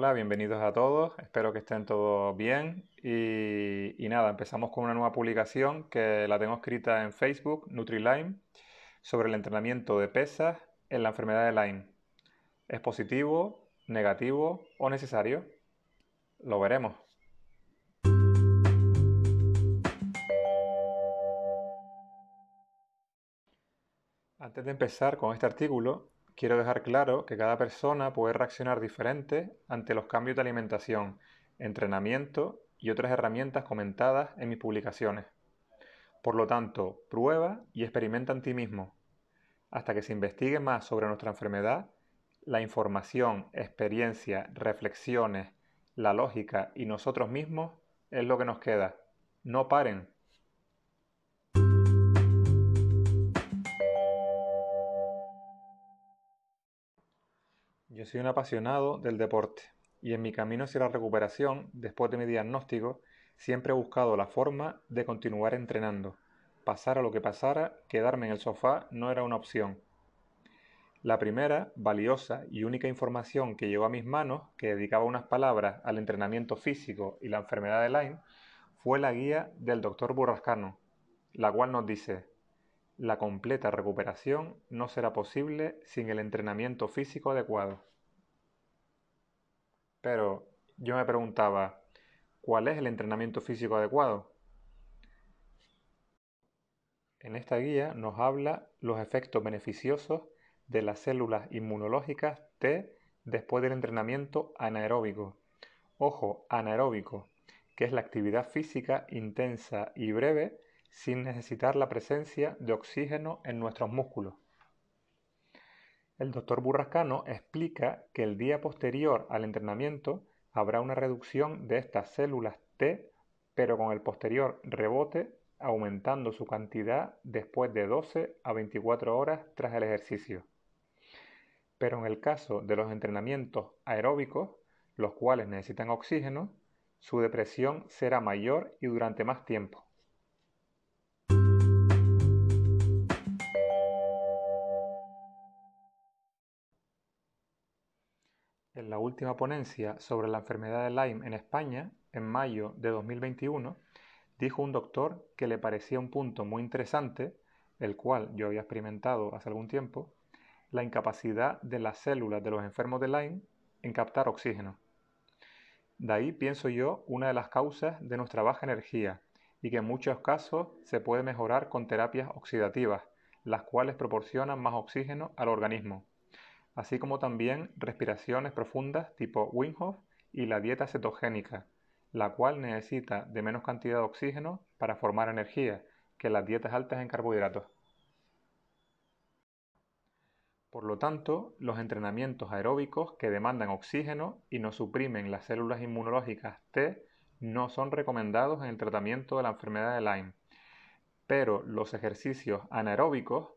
Hola, bienvenidos a todos. Espero que estén todos bien. Y, nada, empezamos con una nueva publicación que la tengo escrita en Facebook, NutriLime, sobre el entrenamiento de pesas en la enfermedad de Lyme. ¿Es positivo, negativo o necesario? Lo veremos. Antes de empezar con este artículo, quiero dejar claro que cada persona puede reaccionar diferente ante los cambios de alimentación, entrenamiento y otras herramientas comentadas en mis publicaciones. Por lo tanto, prueba y experimenta en ti mismo. Hasta que se investigue más sobre nuestra enfermedad, la información, experiencia, reflexiones, la lógica y nosotros mismos es lo que nos queda. No paren, Yo soy un apasionado del deporte y en mi camino hacia la recuperación, después de mi diagnóstico, siempre he buscado la forma de continuar entrenando. Pasara lo que pasara, quedarme en el sofá no era una opción. La primera, valiosa y única información que llegó a mis manos, que dedicaba unas palabras al entrenamiento físico y la enfermedad de Lyme, fue la guía del doctor Burrascano, la cual nos dice, la completa recuperación no será posible sin el entrenamiento físico adecuado. Pero yo me preguntaba, ¿cuál es el entrenamiento físico adecuado? En esta guía nos habla los efectos beneficiosos de las células inmunológicas T después del entrenamiento anaeróbico. Ojo, anaeróbico, que es la actividad física intensa y breve sin necesitar la presencia de oxígeno en nuestros músculos. El doctor Burrascano explica que el día posterior al entrenamiento habrá una reducción de estas células T, pero con el posterior rebote aumentando su cantidad después de 12 a 24 horas tras el ejercicio. Pero en el caso de los entrenamientos aeróbicos, los cuales necesitan oxígeno, su depresión será mayor y durante más tiempo. La última ponencia sobre la enfermedad de Lyme en España, en mayo de 2021, dijo un doctor que le parecía un punto muy interesante, el cual yo había experimentado hace algún tiempo, la incapacidad de las células de los enfermos de Lyme en captar oxígeno. De ahí pienso yo una de las causas de nuestra baja energía y que en muchos casos se puede mejorar con terapias oxidativas, las cuales proporcionan más oxígeno al organismo así como también respiraciones profundas tipo Wim y la dieta cetogénica, la cual necesita de menos cantidad de oxígeno para formar energía que las dietas altas en carbohidratos. Por lo tanto, los entrenamientos aeróbicos que demandan oxígeno y no suprimen las células inmunológicas T no son recomendados en el tratamiento de la enfermedad de Lyme, pero los ejercicios anaeróbicos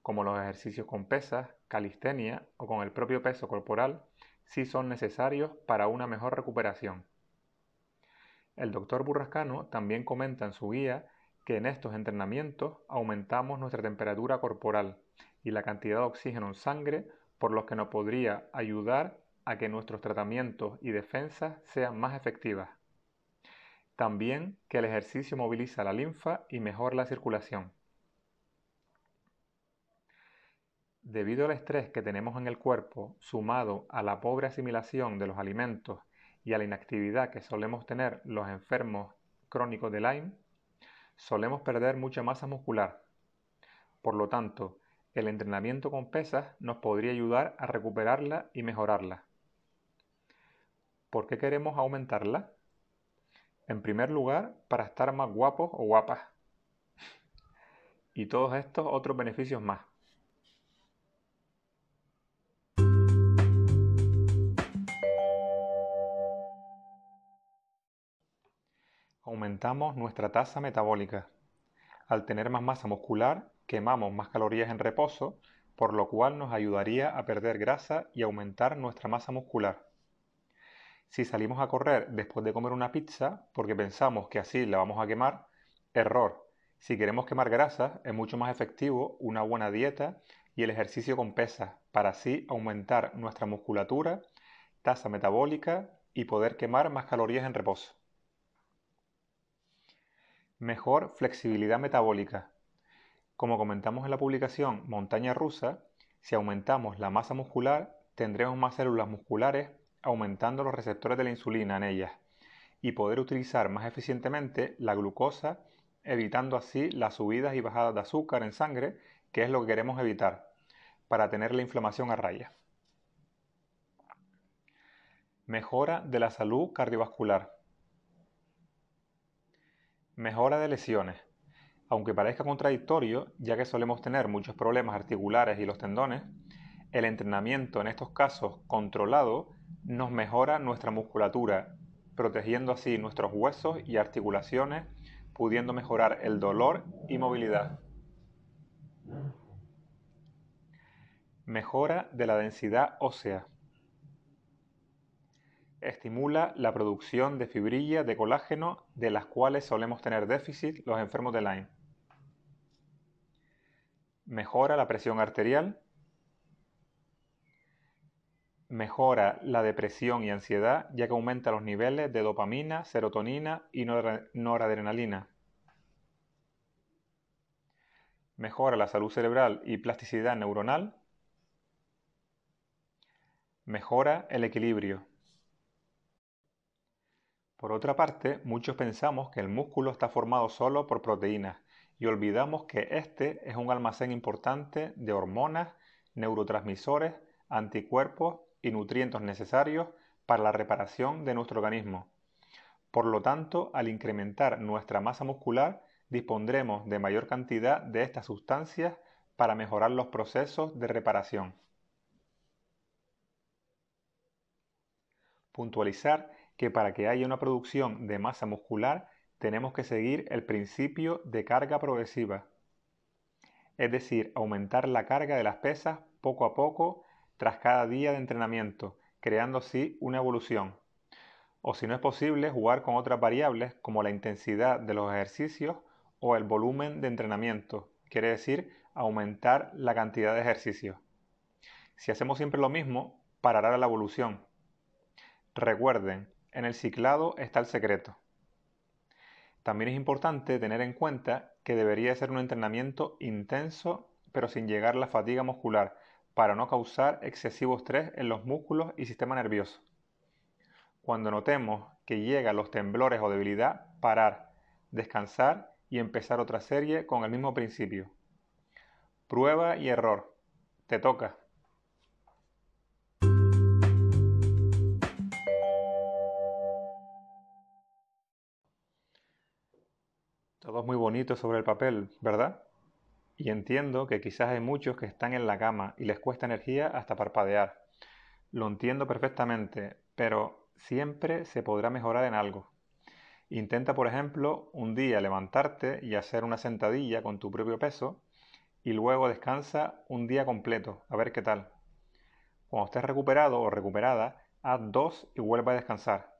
como los ejercicios con pesas, calistenia o con el propio peso corporal, sí son necesarios para una mejor recuperación. El doctor Burrascano también comenta en su guía que en estos entrenamientos aumentamos nuestra temperatura corporal y la cantidad de oxígeno en sangre, por lo que nos podría ayudar a que nuestros tratamientos y defensas sean más efectivas. También que el ejercicio moviliza la linfa y mejora la circulación. Debido al estrés que tenemos en el cuerpo, sumado a la pobre asimilación de los alimentos y a la inactividad que solemos tener los enfermos crónicos de Lyme, solemos perder mucha masa muscular. Por lo tanto, el entrenamiento con pesas nos podría ayudar a recuperarla y mejorarla. ¿Por qué queremos aumentarla? En primer lugar, para estar más guapos o guapas. Y todos estos otros beneficios más. Aumentamos nuestra tasa metabólica. Al tener más masa muscular, quemamos más calorías en reposo, por lo cual nos ayudaría a perder grasa y aumentar nuestra masa muscular. Si salimos a correr después de comer una pizza, porque pensamos que así la vamos a quemar, error. Si queremos quemar grasa, es mucho más efectivo una buena dieta y el ejercicio con pesas, para así aumentar nuestra musculatura tasa metabólica y poder quemar más calorías en reposo. Mejor flexibilidad metabólica. Como comentamos en la publicación Montaña Rusa, si aumentamos la masa muscular, tendremos más células musculares aumentando los receptores de la insulina en ellas y poder utilizar más eficientemente la glucosa, evitando así las subidas y bajadas de azúcar en sangre, que es lo que queremos evitar, para tener la inflamación a raya. Mejora de la salud cardiovascular. Mejora de lesiones. Aunque parezca contradictorio, ya que solemos tener muchos problemas articulares y los tendones, el entrenamiento en estos casos controlado nos mejora nuestra musculatura, protegiendo así nuestros huesos y articulaciones, pudiendo mejorar el dolor y movilidad. Mejora de la densidad ósea. Estimula la producción de fibrillas de colágeno de las cuales solemos tener déficit los enfermos de Lyme. Mejora la presión arterial. Mejora la depresión y ansiedad ya que aumenta los niveles de dopamina, serotonina y noradrenalina. Mejora la salud cerebral y plasticidad neuronal. Mejora el equilibrio. Por otra parte, muchos pensamos que el músculo está formado solo por proteínas y olvidamos que este es un almacén importante de hormonas, neurotransmisores, anticuerpos y nutrientes necesarios para la reparación de nuestro organismo. Por lo tanto, al incrementar nuestra masa muscular, dispondremos de mayor cantidad de estas sustancias para mejorar los procesos de reparación. Puntualizar que para que haya una producción de masa muscular tenemos que seguir el principio de carga progresiva, es decir, aumentar la carga de las pesas poco a poco tras cada día de entrenamiento, creando así una evolución. O si no es posible, jugar con otras variables como la intensidad de los ejercicios o el volumen de entrenamiento, quiere decir aumentar la cantidad de ejercicios. Si hacemos siempre lo mismo, parará la evolución. Recuerden, en el ciclado está el secreto. También es importante tener en cuenta que debería ser un entrenamiento intenso pero sin llegar a la fatiga muscular para no causar excesivo estrés en los músculos y sistema nervioso. Cuando notemos que llegan los temblores o debilidad, parar, descansar y empezar otra serie con el mismo principio. Prueba y error. Te toca. Muy bonito sobre el papel, ¿verdad? Y entiendo que quizás hay muchos que están en la cama y les cuesta energía hasta parpadear. Lo entiendo perfectamente, pero siempre se podrá mejorar en algo. Intenta, por ejemplo, un día levantarte y hacer una sentadilla con tu propio peso y luego descansa un día completo, a ver qué tal. Cuando estés recuperado o recuperada, haz dos y vuelva a descansar.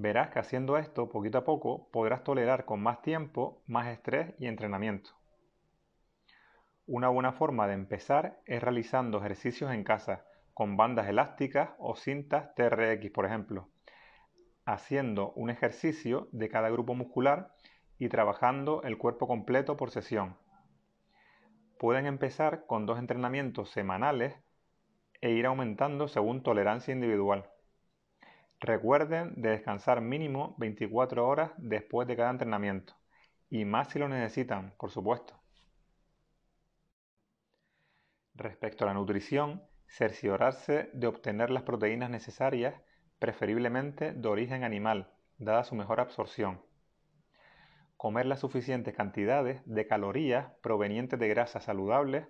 Verás que haciendo esto poquito a poco podrás tolerar con más tiempo más estrés y entrenamiento. Una buena forma de empezar es realizando ejercicios en casa con bandas elásticas o cintas TRX, por ejemplo, haciendo un ejercicio de cada grupo muscular y trabajando el cuerpo completo por sesión. Pueden empezar con dos entrenamientos semanales e ir aumentando según tolerancia individual. Recuerden de descansar mínimo 24 horas después de cada entrenamiento, y más si lo necesitan, por supuesto. Respecto a la nutrición, cerciorarse de obtener las proteínas necesarias, preferiblemente de origen animal, dada su mejor absorción. Comer las suficientes cantidades de calorías provenientes de grasas saludables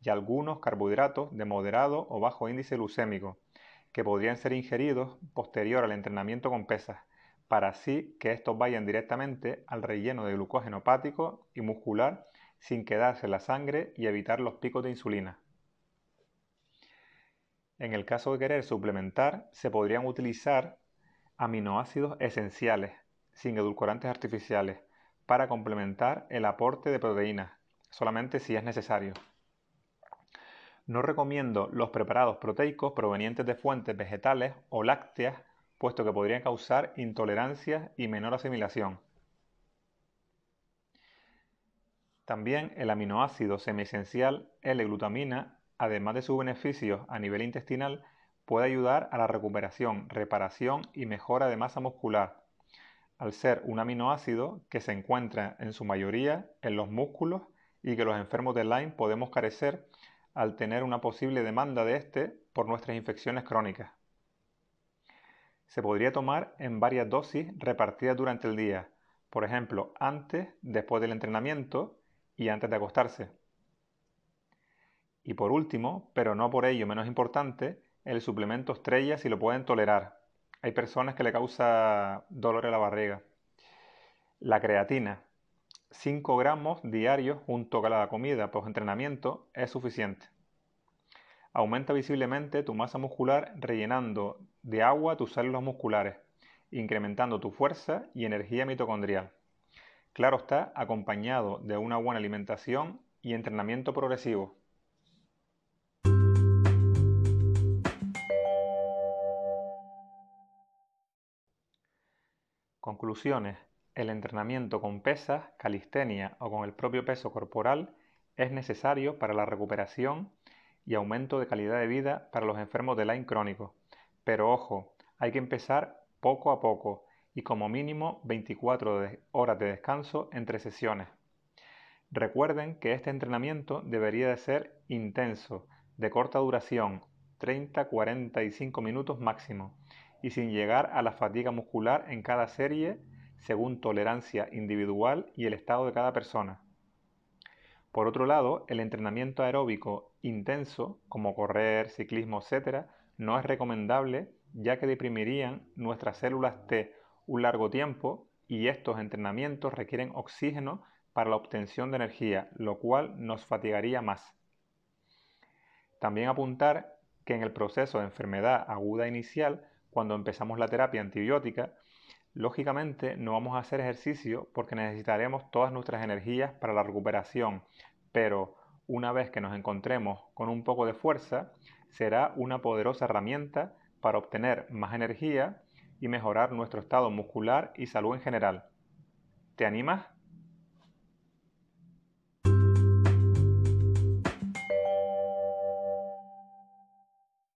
y algunos carbohidratos de moderado o bajo índice glucémico, que podrían ser ingeridos posterior al entrenamiento con pesas, para así que estos vayan directamente al relleno de glucógeno hepático y muscular sin quedarse en la sangre y evitar los picos de insulina. En el caso de querer suplementar, se podrían utilizar aminoácidos esenciales, sin edulcorantes artificiales, para complementar el aporte de proteínas, solamente si es necesario. No recomiendo los preparados proteicos provenientes de fuentes vegetales o lácteas, puesto que podrían causar intolerancias y menor asimilación. También el aminoácido semiesencial L-glutamina, además de sus beneficios a nivel intestinal, puede ayudar a la recuperación, reparación y mejora de masa muscular, al ser un aminoácido que se encuentra en su mayoría en los músculos y que los enfermos de Lyme podemos carecer al tener una posible demanda de este por nuestras infecciones crónicas. Se podría tomar en varias dosis repartidas durante el día, por ejemplo, antes, después del entrenamiento y antes de acostarse. Y por último, pero no por ello menos importante, el suplemento estrella si lo pueden tolerar. Hay personas que le causa dolor en la barriga. La creatina. 5 gramos diarios junto con la comida post-entrenamiento es suficiente. Aumenta visiblemente tu masa muscular rellenando de agua tus células musculares, incrementando tu fuerza y energía mitocondrial. Claro está, acompañado de una buena alimentación y entrenamiento progresivo. Conclusiones. El entrenamiento con pesas, calistenia o con el propio peso corporal es necesario para la recuperación y aumento de calidad de vida para los enfermos de Lyme crónico. Pero ojo, hay que empezar poco a poco y como mínimo 24 horas de descanso entre sesiones. Recuerden que este entrenamiento debería de ser intenso, de corta duración, 30-45 minutos máximo, y sin llegar a la fatiga muscular en cada serie según tolerancia individual y el estado de cada persona. Por otro lado, el entrenamiento aeróbico intenso, como correr, ciclismo, etc., no es recomendable ya que deprimirían nuestras células T un largo tiempo y estos entrenamientos requieren oxígeno para la obtención de energía, lo cual nos fatigaría más. También apuntar que en el proceso de enfermedad aguda inicial cuando empezamos la terapia antibiótica, lógicamente no vamos a hacer ejercicio porque necesitaremos todas nuestras energías para la recuperación, pero una vez que nos encontremos con un poco de fuerza, será una poderosa herramienta para obtener más energía y mejorar nuestro estado muscular y salud en general. ¿Te animas?